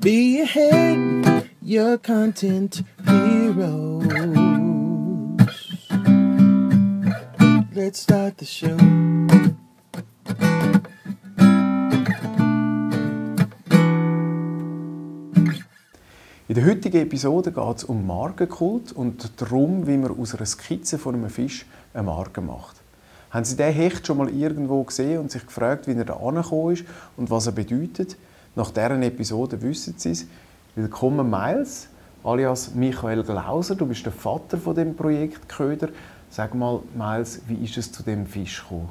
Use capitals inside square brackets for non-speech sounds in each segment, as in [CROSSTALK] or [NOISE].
Be ahead, your content heroes. Let's start the show. In der heutigen Episode geht es um Markenkult und darum, wie man aus einer Skizze von einem Fisch eine Marke macht. Haben Sie den Hecht schon mal irgendwo gesehen und sich gefragt, wie er da angekommen ist und was er bedeutet? Nach deren Episode wissen Sie es. Willkommen Miles, alias Michael Glauser. Du bist der Vater von dem Projekt Köder. Sag mal, Miles, wie ist es zu dem Fisch gekommen?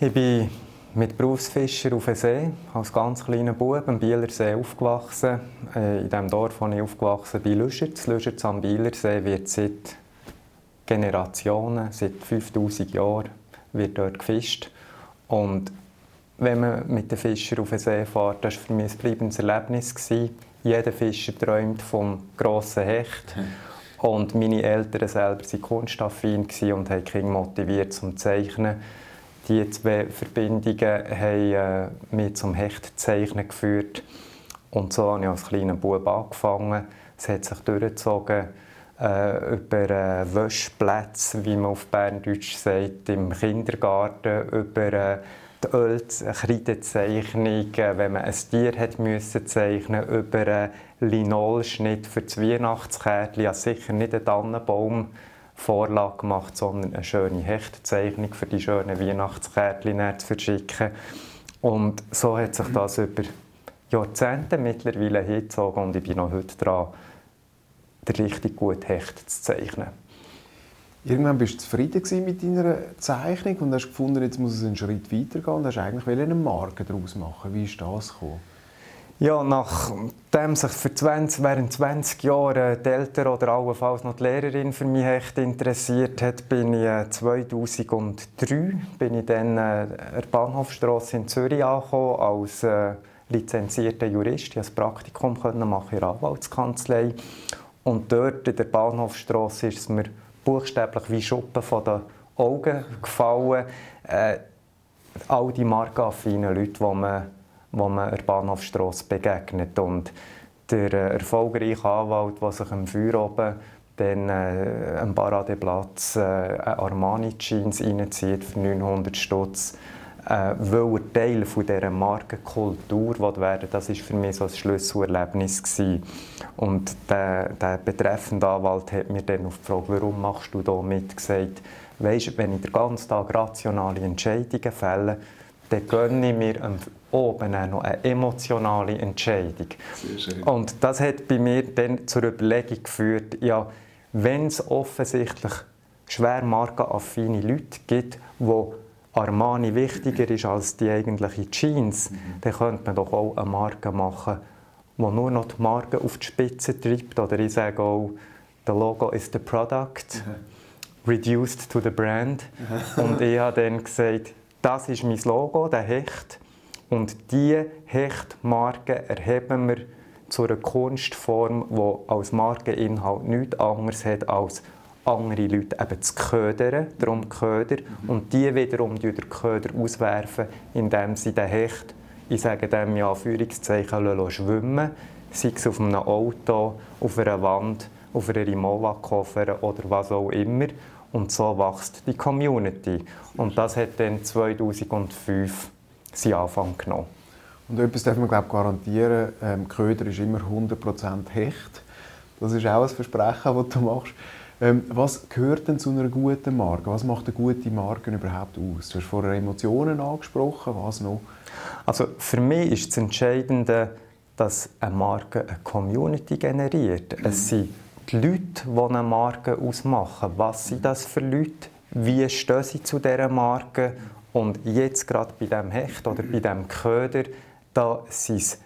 Ich bin mit Berufsfischer auf dem See, als ganz kleiner Bub am Bielersee aufgewachsen. Äh, in dem Dorf, wo ich aufgewachsen bin, Lüschertz. Lüschertz am Bielersee wird seit Generationen, seit 5000 Jahren, wird dort gefischt. Und wenn man mit den Fischern auf den See fährt, das war für mich ein bleibendes Erlebnis. Jeder Fischer träumt vom grossen Hecht. Und meine Eltern selber waren kunstaffin und haben Kinder motiviert zum Zeichnen die zwei Verbindungen haben äh, mich zum Hechtzeichnen geführt. Und so habe ich als kleiner Bub angefangen. Es hat sich durchgezogen äh, über äh, Wäschplätze, wie man auf Berndeutsch sagt, im Kindergarten, über äh, die Ölkreidezeichnung, wenn man ein Tier hat müssen zeichnen über einen Linolschnitt für das Weihnachtskärtchen. Ja, sicher nicht einen Tannenbaum Vorlage gemacht, sondern eine schöne Hechtzeichnung für die schönen Weihnachtskärtchen zu verschicken. Und so hat sich das über Jahrzehnte mittlerweile hingezogen und ich bin noch heute dran, richtig guten Hecht zu zeichnen. Irgendwann bist du zufrieden mit deiner Zeichnung und hast gefunden, jetzt muss es einen Schritt weitergehen und hast eigentlich eine Marke daraus machen. Wie ist das gekommen? Ja, nachdem sich für 20, während 20 Jahren die Eltern oder allenfalls noch die Lehrerin für mich echt interessiert hat, bin ich 2003 äh, bin ich dann äh, der Bahnhofstrasse in Zürich angekommen als äh, lizenzierter Jurist. Ich konnte ein Praktikum machen in der Anwaltskanzlei. Und dort in der Bahnhofstrasse ist es mir buchstäblich wie Schuppen von den Augen gefallen. Äh, all die markenaffinen Leute, die man wo man der Bahnhofstrasse begegnet. Und der äh, erfolgreiche Anwalt, der sich am Feuer oben dann äh, am Paradeplatz äh, Armani-Jeans reinzieht für 900 Stutz, äh, weil er Teil von dieser Markenkultur werden das war für mich so ein Schlüsselerlebnis gewesen. Und der, der betreffende Anwalt hat mir dann auf die Frage, warum machst du da mit, gesagt, weisst, wenn ich den ganzen Tag rationale Entscheidungen fälle, dann gönne ich mir oben auch noch eine emotionale Entscheidung. Und das hat bei mir dann zur Überlegung geführt, ja, wenn es offensichtlich schwer markenaffine Leute gibt, wo Armani wichtiger ist als die eigentliche Jeans, mhm. dann könnte man doch auch eine Marke machen, die nur noch die Marke auf die Spitze treibt. Oder ich sage auch, the logo is the product, mhm. [LAUGHS] reduced to the brand. Mhm. [LAUGHS] Und ich habe dann gesagt, das ist mein Logo, der Hecht. Und diese Hechtmarke erheben wir zu einer Kunstform, die als Markeninhalt nichts anderes hat als andere Leute eben zu ködern, darum Köder, und die wiederum den Köder auswerfen, indem sie den Hecht, ich sage dem ja Anführungszeichen, schwimmen sei es auf einem Auto, auf einer Wand, auf einer Rimowa-Koffer oder was auch immer. Und so wächst die Community. Und das hat dann 2005 seinen Anfang genommen. Und etwas darf man glaube garantieren, ähm, Köder ist immer 100% Hecht. Das ist auch ein Versprechen, das du machst. Ähm, was gehört denn zu einer guten Marke? Was macht eine gute Marke überhaupt aus? Du hast vorher Emotionen angesprochen, was noch? Also für mich ist das Entscheidende, dass eine Marke eine Community generiert. Mhm. Es sind die Leute, die eine Marke ausmachen. Was sind das für Leute? Wie stehen sie zu dieser Marke? Und jetzt gerade bei dem Hecht oder bei dem Köder, da sind es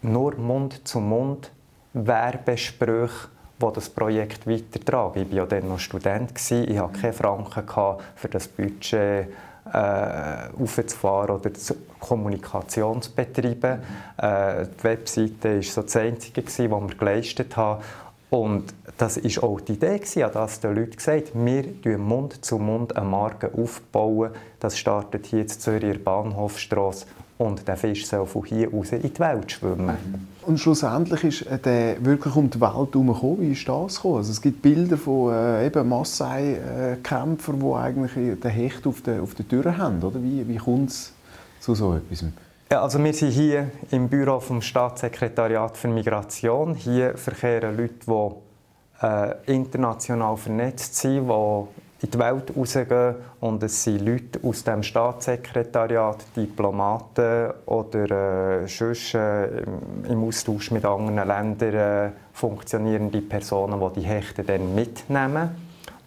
nur Mund zu Mund Werbesprüche, die das Projekt weitertragen. Ich war ja dann noch Student, ich hatte keine Franken für das Budget äh, aufzufahren oder Kommunikation zu betreiben. Äh, die Webseite war so das Einzige, was wir geleistet haben. Und das war auch die Idee, an das den Leuten gesagt, wir bauen Mund zu Mund eine Marke aufbauen. Das startet hier in Zürich Bahnhofstrasse und der Fisch soll von hier aus in die Welt schwimmen. Und schlussendlich ist äh, der wirklich um die Welt herumgekommen. Wie ist das gekommen? Also es gibt Bilder von äh, eben Maasai-Kämpfern, die eigentlich den Hecht auf der, auf der Tür haben. Oder? Wie, wie kommt es zu so etwas? Ja, also wir sind hier im Büro vom Staatssekretariat für Migration. Hier verkehren Leute, die äh, international vernetzt sind, die in die Welt rausgehen und es sind Leute aus dem Staatssekretariat, Diplomaten oder äh, sonst, äh, im Austausch mit anderen Ländern äh, funktionierende Personen, die die Hechte dann mitnehmen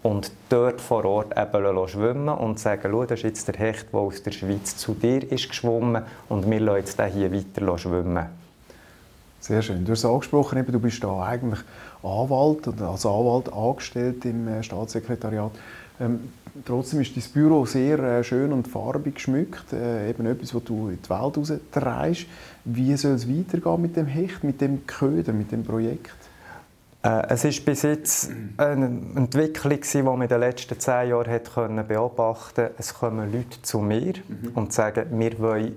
und dort vor Ort eben schwimmen und sagen, Schau, das ist jetzt der Hecht, der aus der Schweiz zu dir ist geschwommen und wir lassen jetzt hier weiter schwimmen. Sehr schön. Du hast es angesprochen, du bist da eigentlich Anwalt oder als Anwalt angestellt im äh, Staatssekretariat. Ähm, trotzdem ist dein Büro sehr äh, schön und farbig geschmückt. Äh, eben etwas, was du in die Welt raustreibst. Wie soll es weitergehen mit dem Hecht, mit dem Köder, mit dem Projekt? Äh, es ist bis jetzt eine Entwicklung, die man in den letzten zehn Jahren hat beobachten konnte. Es kommen Leute zu mir mhm. und sagen, wir wollen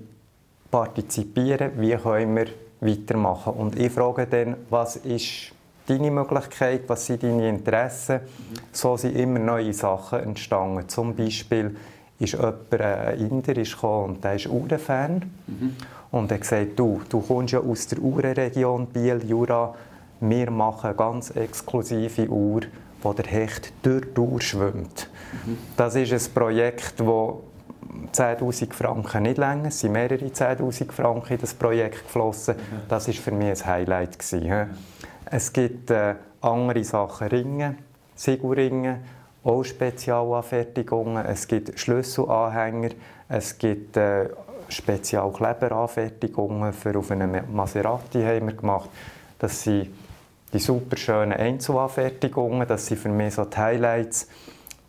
partizipieren, wie können wir weitermachen. Und ich frage dann, was ist deine Möglichkeit, was sind deine Interessen. So sind immer neue Sachen entstanden. Zum Beispiel ist jemand, äh, ein Inder, ist gekommen und der ist Uhrenfan. Mhm. Und er hat gesagt, du, du kommst ja aus der Uhrenregion Biel, Jura. Wir machen eine ganz exklusive Uhr, wo der Hecht durch die Uhr schwimmt. Mhm. Das ist ein Projekt, das 10'000 Franken nicht länger. Es sind mehrere 10'000 Franken in das Projekt geflossen. Mhm. Das war für mich ein Highlight. Gewesen. Es gibt äh, andere Sachen, Ringe, Sigurringe, auch Spezialanfertigungen. Es gibt Schlüsselanhänger, es gibt äh, Spezialkleberanfertigungen für auf einen Maserati haben wir gemacht. Das sind die super schönen Einzelanfertigungen, das sind für mich so die Highlights.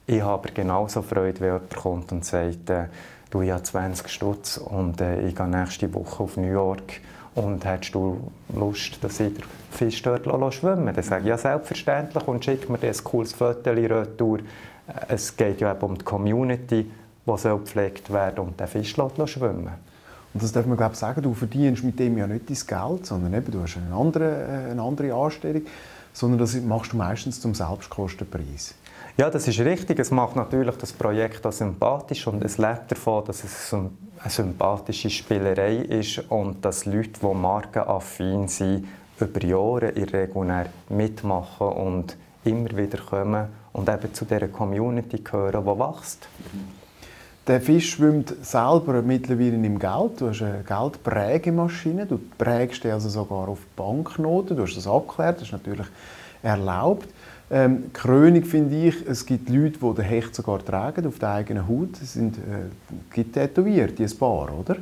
Ich habe aber genauso Freude, wenn jemand kommt und sagt, äh, du, habe 20 Stutz und äh, ich gehe nächste Woche auf New York und hättest du Lust, dass ich den Fisch dort schwimmen Dann sage ich, ja, selbstverständlich und schick mir das cooles Foto retour. Äh, es geht ja um die Community, die soll gepflegt werden und den Fisch schwimmen und das darf man glaube ich, sagen, du verdienst mit dem ja nicht dein Geld, sondern eben, du hast eine andere, äh, eine andere Anstellung, sondern das machst du meistens zum Selbstkostenpreis. Ja, das ist richtig. Es macht natürlich das Projekt auch sympathisch und es lebt davon, dass es eine sympathische Spielerei ist und dass Leute, die markenaffin sind, über Jahre in regulär mitmachen und immer wieder kommen und eben zu dieser Community gehören, die wächst. Der Fisch schwimmt selber mittlerweile im Geld. Du hast eine Geldprägemaschine. Du prägst also sogar auf Banknoten. Du hast das abgeklärt. Das ist natürlich erlaubt. Ähm, Krönung finde ich, es gibt Leute, die den Hecht sogar tragen auf der eigenen Haut. Es sind äh, gibt tätowiert, ein paar, oder?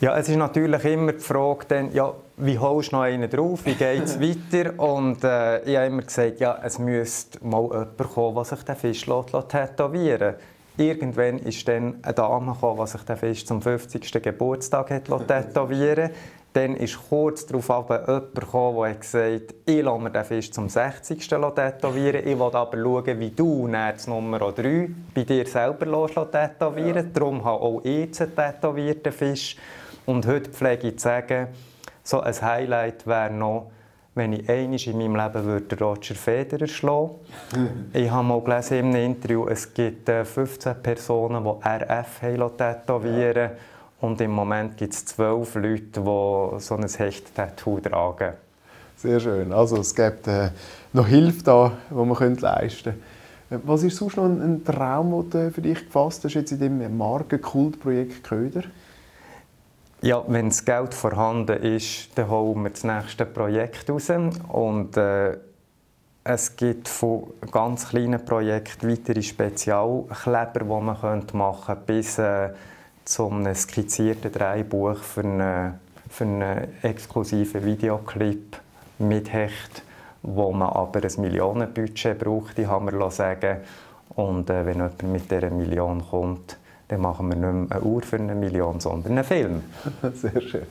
Ja, es ist natürlich immer die Frage, dann, ja, wie holst du noch einen drauf, wie geht es [LAUGHS] weiter? Und äh, ich habe immer gesagt, ja, es müsste mal jemand kommen, der sich den Fisch tätowieren lässt. Irgendwann ist dann eine Dame gekommen, die sich den Fisch zum 50. Geburtstag hat tätowieren Dann ist kurz darauf jemand gekommen, der gesagt hat, ich lasse mir den Fisch zum 60. tätowieren. Ich will aber schauen, wie du das Nummer 3 bei dir selber tätowieren ja. Darum habe auch ich jetzt einen tätowierten Fisch. Und heute pflege ich zu sagen, so ein Highlight wäre noch, wenn ich einmal in meinem Leben würde Roger Federer schlagen würde. [LAUGHS] ich habe mal gelesen in einem Interview, es gibt 15 äh, Personen, die RF tätowieren und im Moment gibt es 12 Leute, die so ein Hecht-Tattoo tragen. Sehr schön. Also es gibt äh, noch Hilfe da, die man leisten könnte. Was ist sonst noch ein Traum, den du für dich gefasst hast jetzt in dem Markenkultprojekt Köder? Ja, wenn das Geld vorhanden ist, dann holen wir das nächste Projekt raus. Und äh, es gibt von ganz kleinen Projekten weitere Spezialkleber, die man machen könnte, bis äh, zu einem skizzierten Dreibuch für einen, für einen exklusiven Videoclip mit Hecht, wo man aber ein Millionenbudget braucht, haben wir sagen. Und äh, wenn jemand mit dieser Million kommt, dann machen wir nicht mehr eine Uhr für eine Million, sondern einen Film. [LAUGHS] Sehr schön.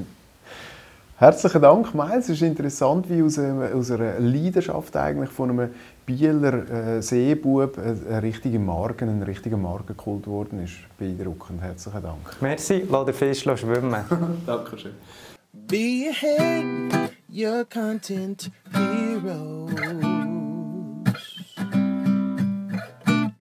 Herzlichen Dank, Miles. Es ist interessant, wie aus einer, aus einer Leidenschaft eigentlich von einem Bieler äh, Seebub ein, ein richtiger Marken, ein richtiger Markenkult geworden ist. Beeindruckend. Herzlichen Dank. Merci, lass den Fisch schwimmen. [LAUGHS] Dankeschön. Be ahead, your content hero.